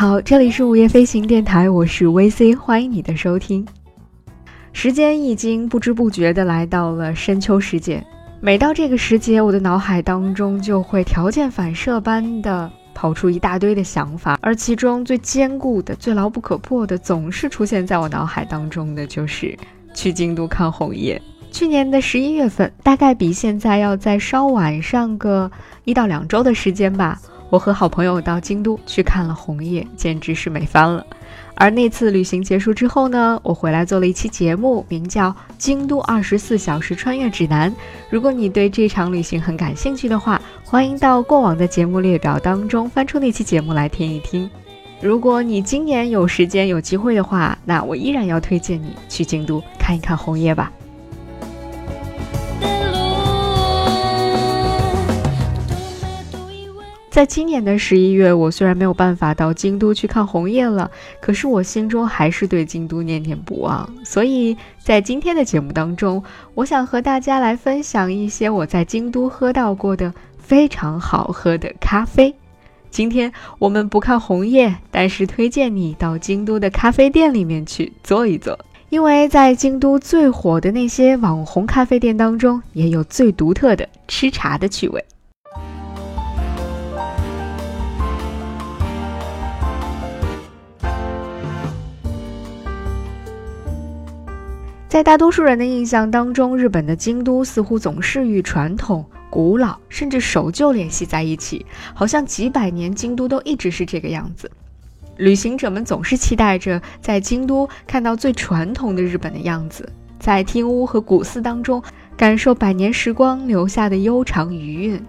好，这里是午夜飞行电台，我是 VC，欢迎你的收听。时间已经不知不觉的来到了深秋时节，每到这个时节，我的脑海当中就会条件反射般的跑出一大堆的想法，而其中最坚固的、最牢不可破的，总是出现在我脑海当中的就是去京都看红叶。去年的十一月份，大概比现在要再稍晚上个一到两周的时间吧。我和好朋友到京都去看了红叶，简直是美翻了。而那次旅行结束之后呢，我回来做了一期节目，名叫《京都二十四小时穿越指南》。如果你对这场旅行很感兴趣的话，欢迎到过往的节目列表当中翻出那期节目来听一听。如果你今年有时间有机会的话，那我依然要推荐你去京都看一看红叶吧。在今年的十一月，我虽然没有办法到京都去看红叶了，可是我心中还是对京都念念不忘。所以在今天的节目当中，我想和大家来分享一些我在京都喝到过的非常好喝的咖啡。今天我们不看红叶，但是推荐你到京都的咖啡店里面去坐一坐，因为在京都最火的那些网红咖啡店当中，也有最独特的吃茶的趣味。在大多数人的印象当中，日本的京都似乎总是与传统、古老甚至守旧联系在一起，好像几百年京都都一直是这个样子。旅行者们总是期待着在京都看到最传统的日本的样子，在厅屋和古寺当中感受百年时光留下的悠长余韵。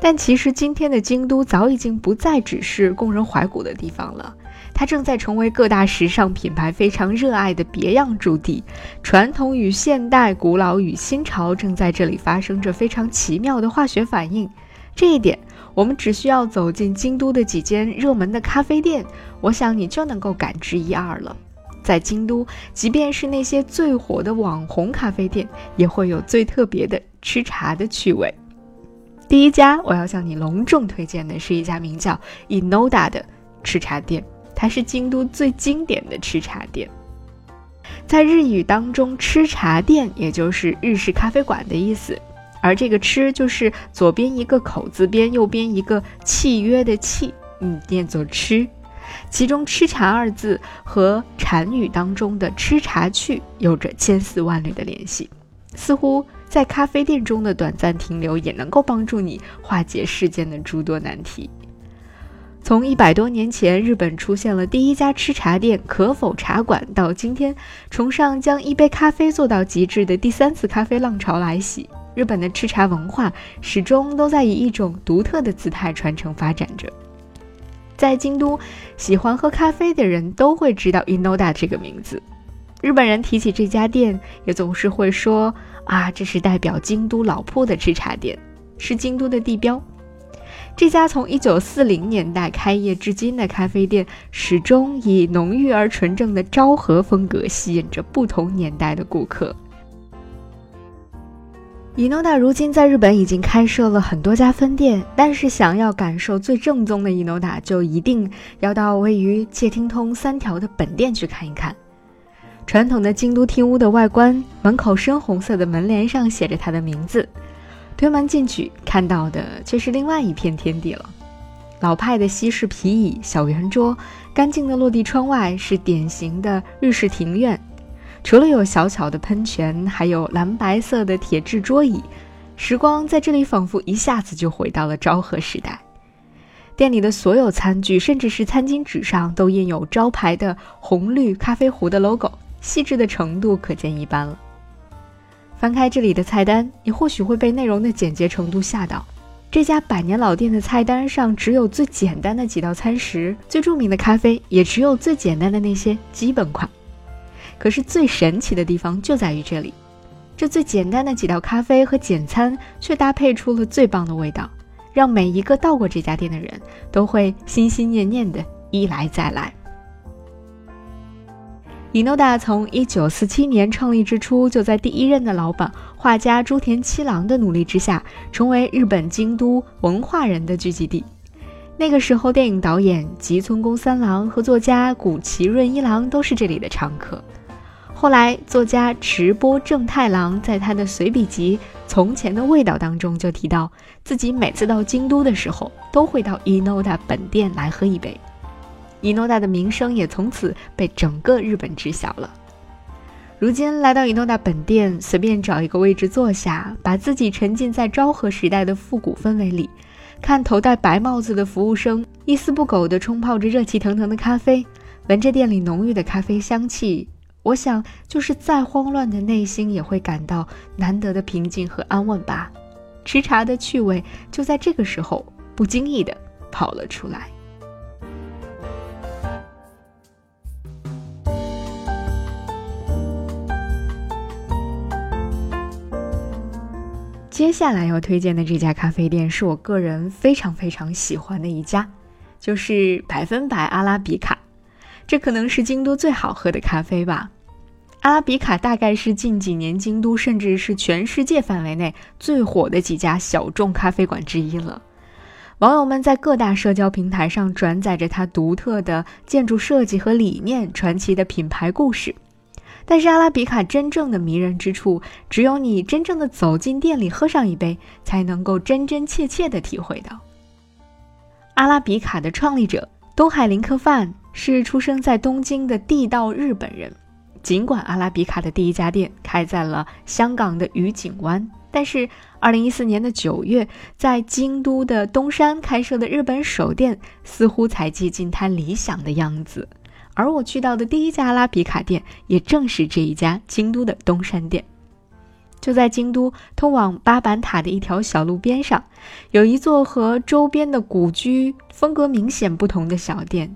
但其实，今天的京都早已经不再只是供人怀古的地方了。它正在成为各大时尚品牌非常热爱的别样驻地，传统与现代、古老与新潮正在这里发生着非常奇妙的化学反应。这一点，我们只需要走进京都的几间热门的咖啡店，我想你就能够感知一二了。在京都，即便是那些最火的网红咖啡店，也会有最特别的吃茶的趣味。第一家我要向你隆重推荐的是一家名叫 Inoda 的吃茶店。它是京都最经典的吃茶店，在日语当中，吃茶店也就是日式咖啡馆的意思，而这个吃就是左边一个口字边，右边一个契约的契，嗯，念作吃。其中“吃茶”二字和禅语当中的“吃茶去”有着千丝万缕的联系，似乎在咖啡店中的短暂停留也能够帮助你化解世间的诸多难题。从一百多年前，日本出现了第一家吃茶店——可否茶馆，到今天，崇尚将一杯咖啡做到极致的第三次咖啡浪潮来袭，日本的吃茶文化始终都在以一种独特的姿态传承发展着。在京都，喜欢喝咖啡的人都会知道 Inoda 这个名字。日本人提起这家店，也总是会说：“啊，这是代表京都老铺的吃茶店，是京都的地标。”这家从一九四零年代开业至今的咖啡店，始终以浓郁而纯正的昭和风格吸引着不同年代的顾客。伊诺达如今在日本已经开设了很多家分店，但是想要感受最正宗的伊诺达，就一定要到位于窃听通三条的本店去看一看。传统的京都厅屋的外观，门口深红色的门帘上写着它的名字。推门进去，看到的却是另外一片天地了。老派的西式皮椅、小圆桌，干净的落地窗外是典型的日式庭院。除了有小巧的喷泉，还有蓝白色的铁质桌椅。时光在这里仿佛一下子就回到了昭和时代。店里的所有餐具，甚至是餐巾纸上，都印有招牌的红绿咖啡壶的 logo，细致的程度可见一斑了。翻开这里的菜单，你或许会被内容的简洁程度吓到。这家百年老店的菜单上只有最简单的几道餐食，最著名的咖啡也只有最简单的那些基本款。可是最神奇的地方就在于这里，这最简单的几道咖啡和简餐却搭配出了最棒的味道，让每一个到过这家店的人都会心心念念的一来再来。伊诺达从一九四七年创立之初，就在第一任的老板画家朱田七郎的努力之下，成为日本京都文化人的聚集地。那个时候，电影导演吉村公三郎和作家谷崎润一郎都是这里的常客。后来，作家池波正太郎在他的随笔集《从前的味道》当中就提到，自己每次到京都的时候，都会到伊诺达本店来喝一杯。伊诺达的名声也从此被整个日本知晓了。如今来到伊诺达本店，随便找一个位置坐下，把自己沉浸在昭和时代的复古氛围里。看头戴白帽子的服务生一丝不苟地冲泡着热气腾腾的咖啡，闻着店里浓郁的咖啡香气，我想，就是再慌乱的内心也会感到难得的平静和安稳吧。吃茶的趣味就在这个时候不经意地跑了出来。接下来要推荐的这家咖啡店是我个人非常非常喜欢的一家，就是百分百阿拉比卡。这可能是京都最好喝的咖啡吧。阿拉比卡大概是近几年京都甚至是全世界范围内最火的几家小众咖啡馆之一了。网友们在各大社交平台上转载着它独特的建筑设计和理念、传奇的品牌故事。但是阿拉比卡真正的迷人之处，只有你真正的走进店里喝上一杯，才能够真真切切的体会到。阿拉比卡的创立者东海林克范是出生在东京的地道日本人。尽管阿拉比卡的第一家店开在了香港的愉景湾，但是2014年的9月，在京都的东山开设的日本首店，似乎才接近他理想的样子。而我去到的第一家阿拉比卡店，也正是这一家京都的东山店。就在京都通往八坂塔的一条小路边上，有一座和周边的古居风格明显不同的小店。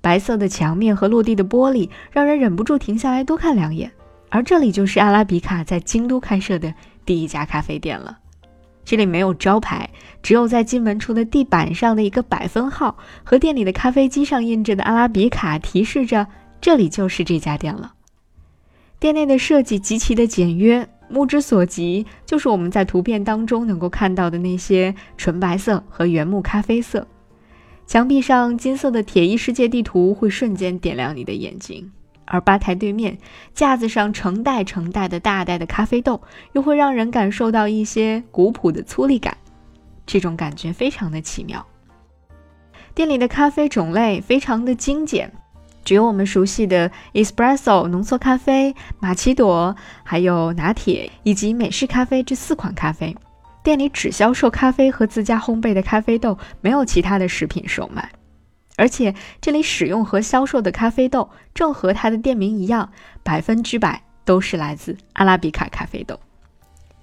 白色的墙面和落地的玻璃，让人忍不住停下来多看两眼。而这里就是阿拉比卡在京都开设的第一家咖啡店了。这里没有招牌，只有在进门处的地板上的一个百分号和店里的咖啡机上印着的阿拉比卡，提示着这里就是这家店了。店内的设计极其的简约，目之所及就是我们在图片当中能够看到的那些纯白色和原木咖啡色。墙壁上金色的铁艺世界地图会瞬间点亮你的眼睛。而吧台对面架子上成袋成袋的大袋的咖啡豆，又会让人感受到一些古朴的粗粝感，这种感觉非常的奇妙。店里的咖啡种类非常的精简，只有我们熟悉的 espresso 浓缩咖啡、玛奇朵，还有拿铁以及美式咖啡这四款咖啡。店里只销售咖啡和自家烘焙的咖啡豆，没有其他的食品售卖。而且这里使用和销售的咖啡豆，正和它的店名一样，百分之百都是来自阿拉比卡咖啡豆。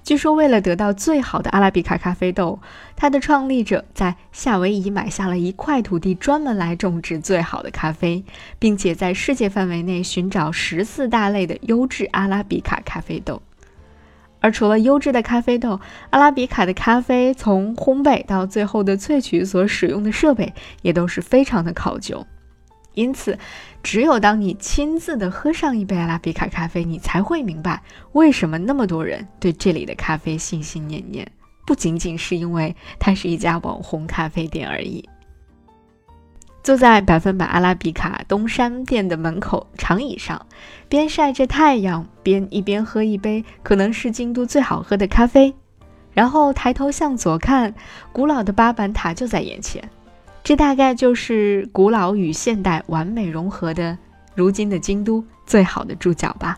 据说，为了得到最好的阿拉比卡咖啡豆，它的创立者在夏威夷买下了一块土地，专门来种植最好的咖啡，并且在世界范围内寻找十四大类的优质阿拉比卡咖啡豆。而除了优质的咖啡豆，阿拉比卡的咖啡从烘焙到最后的萃取所使用的设备也都是非常的考究。因此，只有当你亲自的喝上一杯阿拉比卡咖啡，你才会明白为什么那么多人对这里的咖啡心心念念，不仅仅是因为它是一家网红咖啡店而已。坐在百分百阿拉比卡东山店的门口长椅上，边晒着太阳，边一边喝一杯可能是京都最好喝的咖啡，然后抬头向左看，古老的八坂塔就在眼前。这大概就是古老与现代完美融合的如今的京都最好的注脚吧。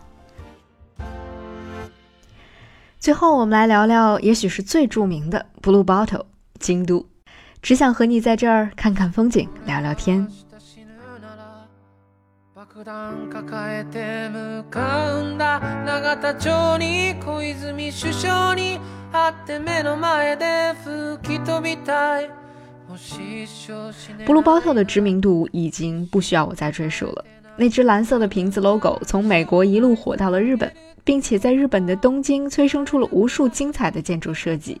最后，我们来聊聊，也许是最著名的 Blue Bottle 京都。只想和你在这儿看看风景，聊聊天。布鲁包特的知名度已经不需要我再赘述了。那只蓝色的瓶子 logo 从美国一路火到了日本，并且在日本的东京催生出了无数精彩的建筑设计。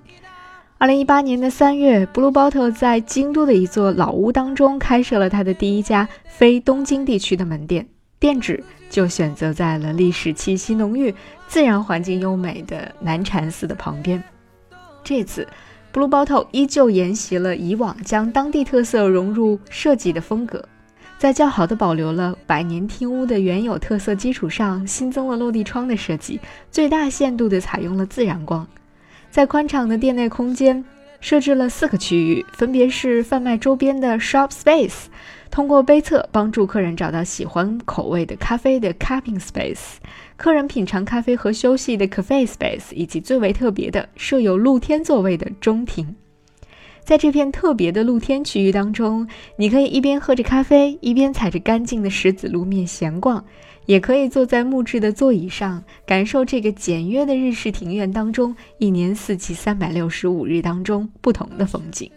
二零一八年的三月，Blue Bottle 在京都的一座老屋当中开设了它的第一家非东京地区的门店，店址就选择在了历史气息浓郁、自然环境优美的南禅寺的旁边。这次 Blue Bottle 依旧沿袭了以往将当地特色融入设计的风格，在较好的保留了百年厅屋的原有特色基础上，新增了落地窗的设计，最大限度地采用了自然光。在宽敞的店内空间设置了四个区域，分别是贩卖周边的 Shop Space。通过杯测帮助客人找到喜欢口味的咖啡的 Cupping Space，客人品尝咖啡和休息的 Cafe Space，以及最为特别的设有露天座位的中庭。在这片特别的露天区域当中，你可以一边喝着咖啡，一边踩着干净的石子路面闲逛，也可以坐在木质的座椅上，感受这个简约的日式庭院当中一年四季三百六十五日当中不同的风景。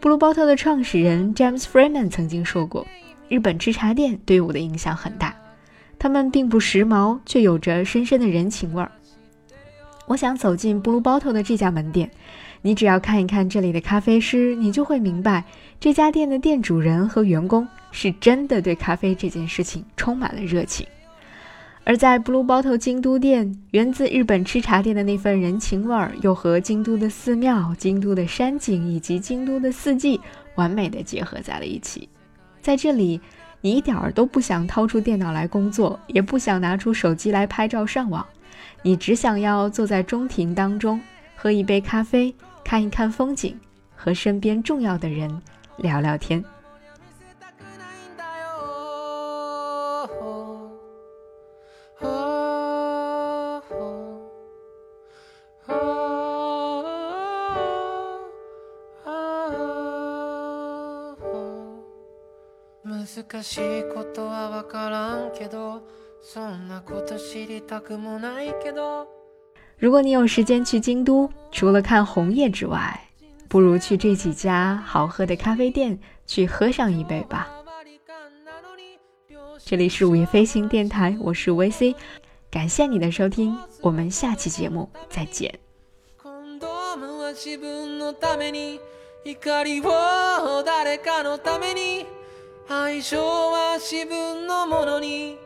Blue Bottle 的创始人 James Freeman 曾经说过：“日本吃茶店对我的影响很大，他们并不时髦，却有着深深的人情味儿。”我想走进 Blue Bottle 的这家门店，你只要看一看这里的咖啡师，你就会明白这家店的店主人和员工是真的对咖啡这件事情充满了热情。而在 Blue Bottle 京都店，源自日本吃茶店的那份人情味儿，又和京都的寺庙、京都的山景以及京都的四季完美的结合在了一起。在这里，你一点儿都不想掏出电脑来工作，也不想拿出手机来拍照上网，你只想要坐在中庭当中，喝一杯咖啡，看一看风景，和身边重要的人聊聊天。難しいことはわからんけどそんなこと知りたくもないけど 如果你有时间去京都，除了看红叶之外，不如去这几家好喝的咖啡店去喝上一杯吧。这里是午夜飞行电台，我是 VC，感谢你的收听，我们下期节目再见。愛情は自分のものに